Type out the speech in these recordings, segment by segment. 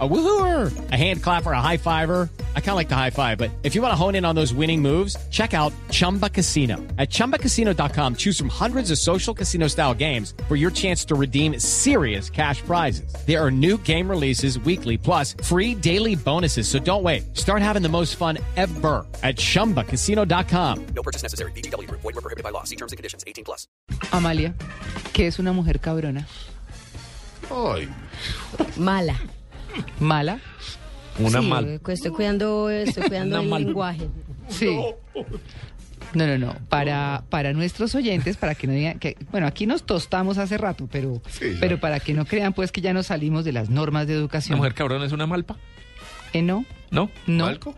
A woohooer, a hand clapper, a high fiver. I kind of like the high five, but if you want to hone in on those winning moves, check out Chumba Casino. At chumbacasino.com, choose from hundreds of social casino style games for your chance to redeem serious cash prizes. There are new game releases weekly, plus free daily bonuses. So don't wait. Start having the most fun ever at chumbacasino.com. No purchase necessary. BGW. Void were prohibited by law. See terms and conditions. 18 plus. Amalia, ¿qué es una mujer cabrona? Ay, Mala. ¿Mala? una Sí, mal. cu- Estoy cuidando, estoy cuidando el mal- lenguaje. Sí. No, no, no. Para, para nuestros oyentes, para que no digan que, bueno, aquí nos tostamos hace rato, pero, Sí, pero para que no crean pues que ya nos salimos de las normas de ¿Una educación. mujer cabrona es una malpa? Eh, no, ¿No? no. ¿Malco?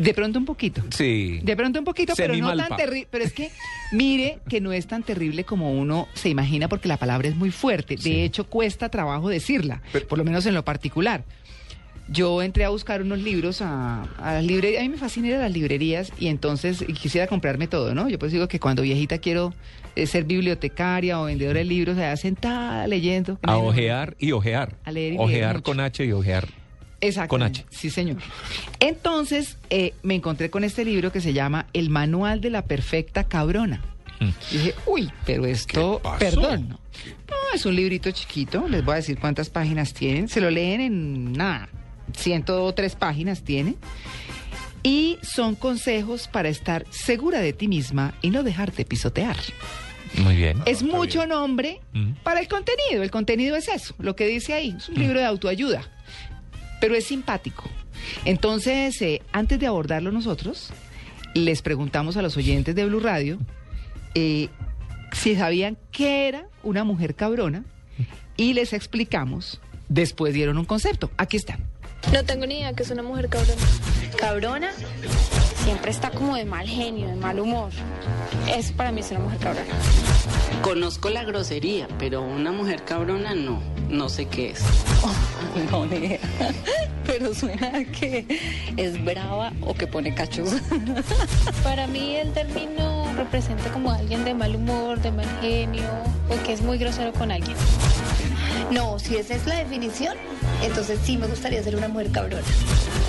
De pronto un poquito. Sí. De pronto un poquito, pero no tan terrible. Pero es que mire que no es tan terrible como uno se imagina porque la palabra es muy fuerte. Sí. De hecho, cuesta trabajo decirla, Pero- por lo menos en lo particular. Yo entré a buscar unos libros a, a las librerías. A mí me fascinan ir a las librerías y entonces quisiera comprarme todo, ¿no? Yo pues digo que cuando viejita quiero eh, ser bibliotecaria o vendedora de libros, allá sentada leyendo. A ojear y ojear. A leer y leer Ojear mucho. con H y ojear. Exacto. Con H. Sí, señor. Entonces, eh, me encontré con este libro que se llama El Manual de la Perfecta Cabrona. Mm. Y dije, uy, pero esto, ¿Qué pasó? perdón. No. No, es un librito chiquito, les voy a decir cuántas páginas tienen. Se lo leen en nada, 103 páginas tiene. Y son consejos para estar segura de ti misma y no dejarte pisotear. Muy bien. Es mucho nombre Mm. para el contenido. El contenido es eso, lo que dice ahí. Es un libro de autoayuda, pero es simpático. Entonces, eh, antes de abordarlo nosotros, les preguntamos a los oyentes de Blue Radio eh, si sabían qué era una mujer cabrona y les explicamos. Después dieron un concepto. Aquí está. No tengo ni idea que es una mujer cabrona. Cabrona siempre está como de mal genio, de mal humor. Eso para mí es una mujer cabrona. Conozco la grosería, pero una mujer cabrona no, no sé qué es. No, ni idea. Pero suena a que es brava o que pone cachos. Para mí el término representa como alguien de mal humor, de mal genio o que es muy grosero con alguien. No, si esa es la definición, entonces sí me gustaría ser una mujer cabrona.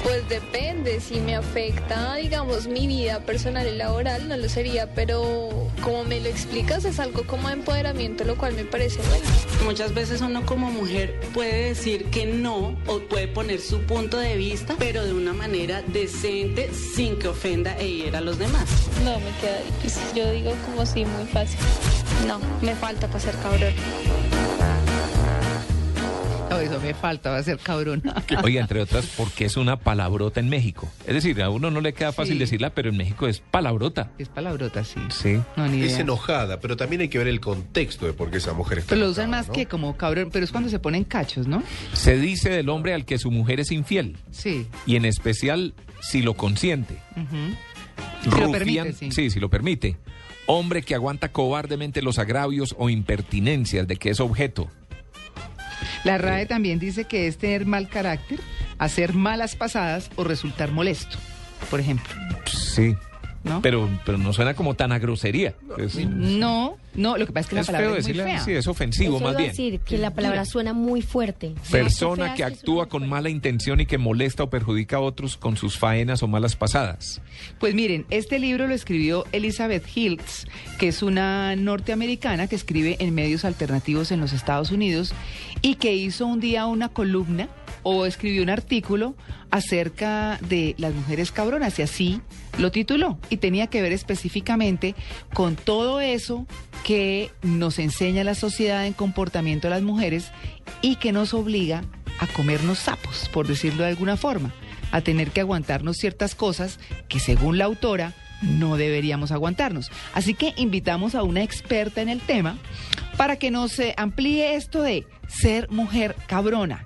Pues depende, si me afecta, digamos, mi vida personal y laboral, no lo sería, pero como me lo explicas es algo como de empoderamiento, lo cual me parece bueno. Muchas veces uno como mujer puede decir que no o puede poner su punto de vista, pero de una manera decente, sin que ofenda e hiera a los demás. No, me queda difícil. Yo digo como sí, muy fácil. No, me falta para ser cabrona. No, eso me falta, va a ser cabrona. Oiga, entre otras, porque es una palabrota en México. Es decir, a uno no le queda fácil Sí. decirla, pero en México es palabrota. Es palabrota, sí. Sí. No, ni Es enojada, pero también hay que ver el contexto de por qué esa mujer está Pero lo enojada, usan más ¿no? que como cabrón, pero es cuando se ponen cachos, ¿no? Se dice del hombre al que su mujer es infiel. Sí. Y en especial si lo consiente. Si lo permite, sí. sí, si lo permite. Hombre que aguanta cobardemente los agravios o impertinencias de que es objeto. La RAE también dice que es tener mal carácter, hacer malas pasadas o resultar molesto, por ejemplo. Sí. ¿No? Pero, pero no suena como tan a grosería. Es, No, no, lo que pasa es que la palabra feo es muy decirle, fea. sí, es ofensivo Eso más bien. decir que la palabra suena muy fuerte. Persona que actúa con mala intención y que molesta o perjudica a otros con sus faenas o malas pasadas. Pues miren, este libro lo escribió Elizabeth Hiltz, que es una norteamericana que escribe en medios alternativos en los Estados Unidos y que hizo un día una columna o escribió un artículo acerca de las mujeres cabronas y así lo tituló y tenía que ver específicamente con todo eso que nos enseña la sociedad en comportamiento de las mujeres y que nos obliga a comernos sapos, por decirlo de alguna forma, a tener que aguantarnos ciertas cosas que según la autora no deberíamos aguantarnos. Así que invitamos a una experta en el tema para que nos eh, amplíe esto de ser mujer cabrona.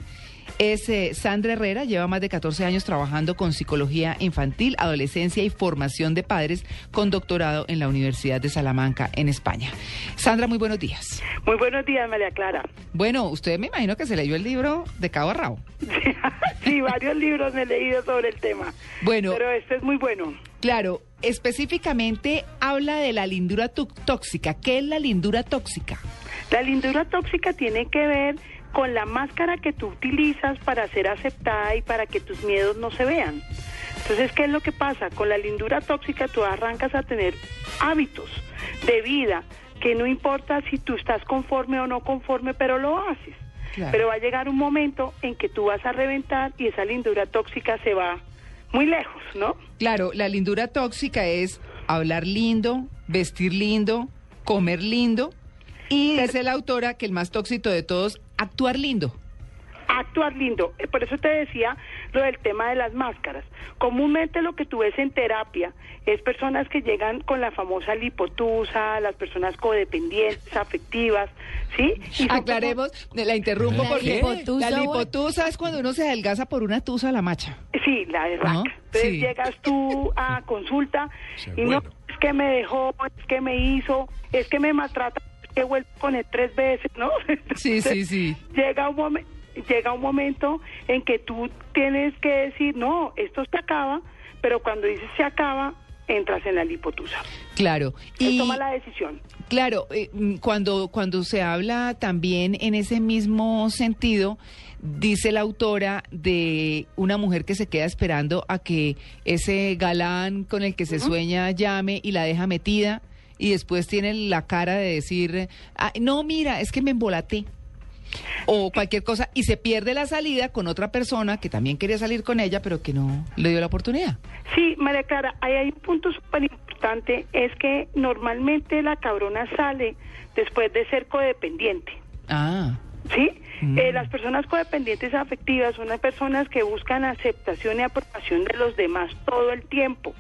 Es eh, Sandra Herrera, lleva más de 14 años trabajando con psicología infantil, adolescencia y formación de padres, con doctorado en la Universidad de Salamanca, en España. Sandra, muy buenos días. Muy buenos días, María Clara. Bueno, usted me imagino que se leyó el libro de cabo a rabo. sí, varios libros me he leído sobre el tema. Bueno, Pero este es muy bueno. claro, específicamente habla de la lindura tóxica. ¿Qué es la lindura tóxica? La lindura tóxica tiene que ver con la máscara que tú utilizas para ser aceptada y para que tus miedos no se vean. Entonces, ¿qué es lo que pasa? Con la lindura tóxica tú arrancas a tener hábitos de vida que no importa si tú estás conforme o no conforme, pero lo haces. Claro. Pero va a llegar un momento en que tú vas a reventar y esa lindura tóxica se va muy lejos, ¿no? Claro, la lindura tóxica es hablar lindo, vestir lindo, comer lindo y dice la autora que el más tóxico de todos, actuar lindo. actuar lindo. Eh, Por eso te decía lo del tema de las máscaras. Comúnmente lo que tú ves en terapia es personas que llegan con la famosa lipotusa, las personas codependientes, afectivas, ¿sí? Y Aclaremos, la interrumpo ¿La porque lipotusa, la lipotusa es cuando uno se adelgaza por una tusa a la macha. Sí, la de. ¿No? Entonces Sí. llegas tú a consulta y no, es que me dejó, es que me hizo, es que me maltrata, que vuelvo con él tres veces, ¿no? Sí, sí, sí. llega un momento llega un momento en que tú tienes que decir no esto se acaba pero cuando dices se acaba entras en la lipotusa Claro. y toma la decisión claro, eh, mm, cuando, cuando se habla también en ese mismo sentido, dice la autora de una mujer que se queda esperando a que ese galán con el que se sueña llame y la deja metida y después tiene la cara de decir, "Ah, no, mira, es que me embolaté. O cualquier cosa, y se pierde la salida con otra persona que también quería salir con ella, pero que no le dio la oportunidad. sí María Clara ahí hay un punto súper importante es que normalmente la cabrona sale después de ser codependiente Ah, ¿Sí? Mm. Eh, las personas codependientes afectivas son las personas que buscan aceptación y aprobación de los demás todo el tiempo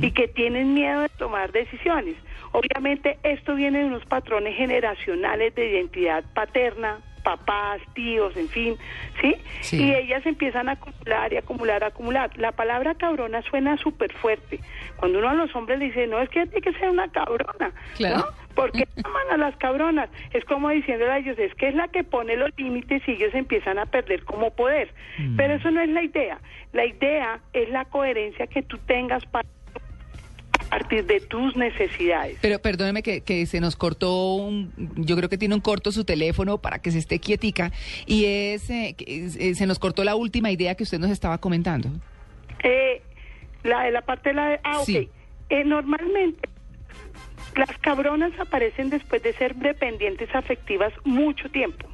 y que tienen miedo de tomar decisiones. Obviamente esto viene de unos patrones generacionales de identidad paterna, papás, tíos, en fin, ¿sí? Sí. Y ellas empiezan a acumular y acumular, acumular. La palabra cabrona suena súper fuerte. Cuando uno a los hombres le dice, no, es que tiene que ser una cabrona, Claro. ¿no? Porque aman a las cabronas. Es como diciéndole a ellos, es que es la que pone los límites y ellos empiezan a perder como poder. Pero eso no es la idea. La idea es la coherencia que tú tengas para a partir de tus necesidades. Pero perdóneme que, que se nos cortó, un, yo creo que tiene un corto su teléfono para que se esté quietica y es, eh, que, eh, se nos cortó la última idea que usted nos estaba comentando. Eh, la de la parte de la de... Ah, Sí. ok. Eh, normalmente las cabronas aparecen después de ser dependientes afectivas mucho tiempo.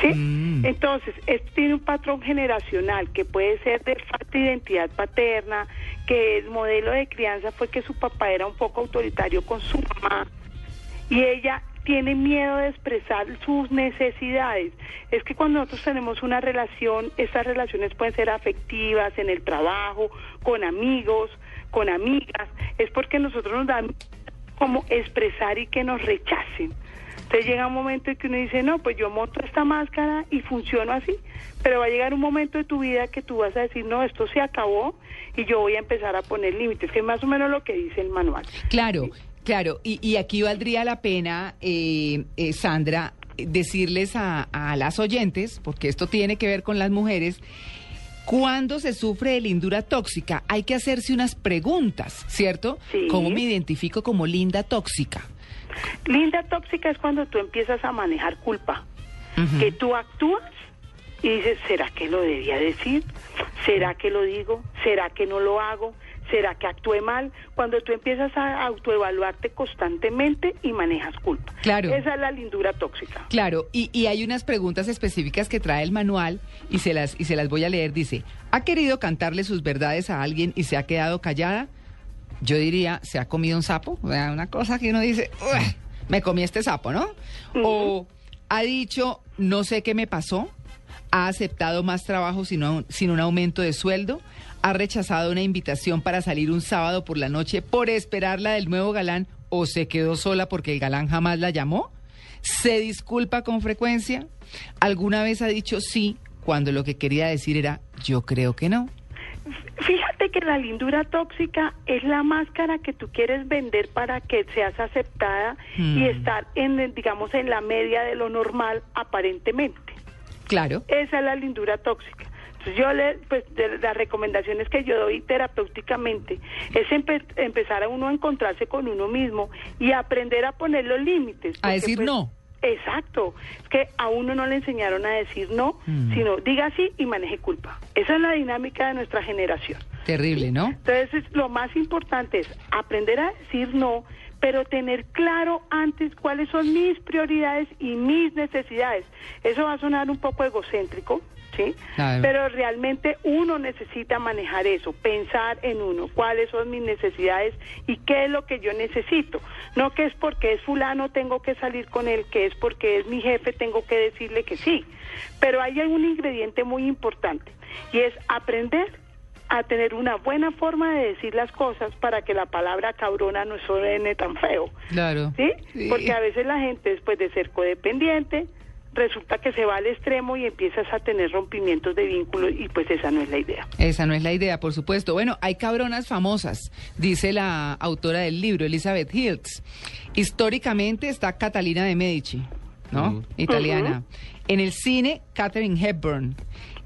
¿Sí? Mm. Entonces, esto tiene un patrón generacional que puede ser de falta de identidad paterna, que el modelo de crianza fue que su papá era un poco autoritario con su mamá y ella tiene miedo de expresar sus necesidades. Es que cuando nosotros tenemos una relación, estas relaciones pueden ser afectivas, en el trabajo, con amigos, con amigas, es porque nosotros nos dan como expresar y que nos rechacen. Entonces llega un momento en que uno dice, no, pues yo monto esta máscara y funciono así, pero va a llegar un momento de tu vida que tú vas a decir, no, esto se acabó y yo voy a empezar a poner límites, que es más o menos lo que dice el manual. Claro, claro, y, aquí valdría la pena, eh, eh, Sandra, decirles a las oyentes, porque esto tiene que ver con las mujeres, cuando se sufre de lindura tóxica, hay que hacerse unas preguntas, ¿cierto? Sí. ¿Cómo me identifico como linda tóxica? Linda tóxica es cuando tú empiezas a manejar culpa, que tú actúas y dices, ¿será que lo debía decir? ¿Será que lo digo? ¿Será que no lo hago? ¿Será que actué mal? Cuando tú empiezas a autoevaluarte constantemente y manejas culpa. Claro. Esa es la lindura tóxica. Claro, y, y hay unas preguntas específicas que trae el manual y se las y se las voy a leer. Dice, ¿ha querido cantarle sus verdades a alguien y se ha quedado callada? Yo diría, ¿se ha comido un sapo? Una cosa que uno dice, "Ueh, me comí este sapo, ¿no? O ha dicho, no sé qué me pasó, ha aceptado más trabajo sin un, sin un aumento de sueldo, ha rechazado una invitación para salir un sábado por la noche por esperarla del nuevo galán o se quedó sola porque el galán jamás la llamó, se disculpa con frecuencia, alguna vez ha dicho sí cuando lo que quería decir era yo creo que no. Fíjate que la lindura tóxica es la máscara que tú quieres vender para que seas aceptada Mm. y estar en, digamos, en la media de lo normal aparentemente. Claro. Esa es la lindura tóxica. Entonces yo le, pues de las recomendaciones que yo doy terapéuticamente es empe- empezar a uno a encontrarse con uno mismo y aprender a poner los límites. A decir pues, no. Exacto, es que a uno no le enseñaron a decir no, Mm. sino diga sí y maneje culpa. Esa es la dinámica de nuestra generación. Terrible, ¿no? Entonces, es- lo más importante es aprender a decir no, pero tener claro antes cuáles son mis prioridades y mis necesidades. Eso va a sonar un poco egocéntrico, ¿sí? Claro. Pero realmente uno necesita manejar eso, pensar en uno, cuáles son mis necesidades y qué es lo que yo necesito. No que es porque es fulano tengo que salir con él, que es porque es mi jefe tengo que decirle que sí. Pero hay un ingrediente muy importante y es aprender a tener una buena forma de decir las cosas para que la palabra cabrona no suene tan feo. Claro. ¿Sí? Sí. Porque a veces la gente después de ser codependiente resulta que se va al extremo y empiezas a tener rompimientos de vínculos y pues esa no es la idea. Esa no es la idea, por supuesto. Bueno, hay cabronas famosas, dice la autora del libro, Elizabeth Hiltz. Históricamente está Catalina de Medici, ¿no? Italiana. En el cine, Catherine Hepburn.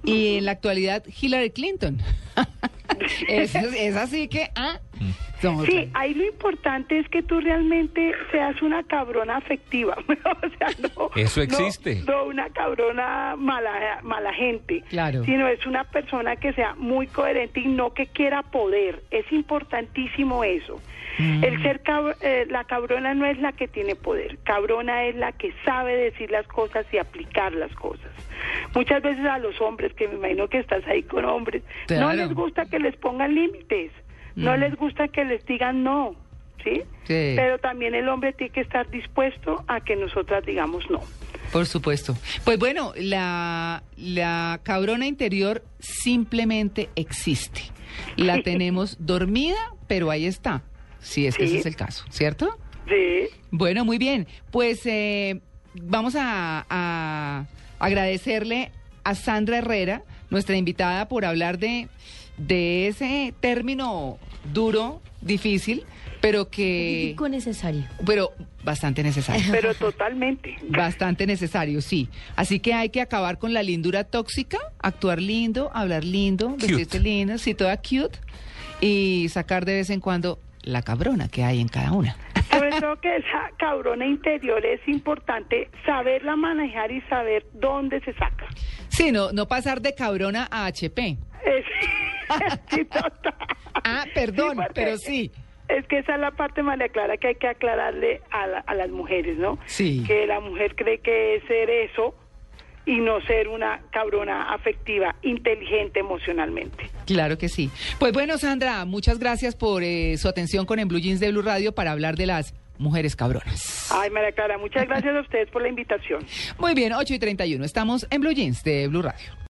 Y en la actualidad, Hillary Clinton. es, es así que... Ah, somos- Sí, ahí lo importante es que tú realmente seas una cabrona afectiva. o sea, no, Eso no- existe. No, una cabrona mala, mala gente. Claro. Sino es una persona que sea muy coherente y no que quiera poder. Es importantísimo eso. Mm. El ser cab- eh, la cabrona no es la que tiene poder. Cabrona es la que sabe decir las cosas y aplicar las cosas. Muchas veces a los hombres, que me imagino que estás ahí con hombres, no les gusta que les pongan límites. No Mm. les gusta que les digan no, ¿sí? Sí. Pero también el hombre tiene que estar dispuesto a que nosotras digamos no. Por supuesto. Pues bueno, la, la cabrona interior simplemente existe. La tenemos dormida, pero ahí está. Si es que Sí. ese es el caso, ¿cierto? Sí. Bueno, muy bien. Pues eh, vamos a, a agradecerle a Sandra Herrera, nuestra invitada, por hablar de, de ese término duro, difícil, pero que... Crítico necesario. Pero bastante necesario. Pero totalmente. Bastante necesario, sí. Así que hay que acabar con la lindura tóxica, actuar lindo, hablar lindo, vestirse lindo, sí, toda cute, y sacar de vez en cuando la cabrona que hay en cada una. Sobre todo que esa cabrona interior es importante saberla manejar y saber dónde se saca. Sí, no, no pasar de cabrona a HP. Es, sí, total. Ah, perdón, Sí, porque pero sí. Es que esa es la parte, María Clara, que hay que aclararle a, la- a las mujeres, ¿no? Sí. Que la mujer cree que es ser eso y no ser una cabrona afectiva, inteligente emocionalmente. Claro que sí. Pues bueno, Sandra, muchas gracias por eh, su atención con En Blue Jeans de Blue Radio para hablar de las mujeres cabronas. Ay, María Clara, muchas gracias a ustedes por la invitación. Muy bien, 8 y 31. Estamos en Blue Jeans de Blue Radio.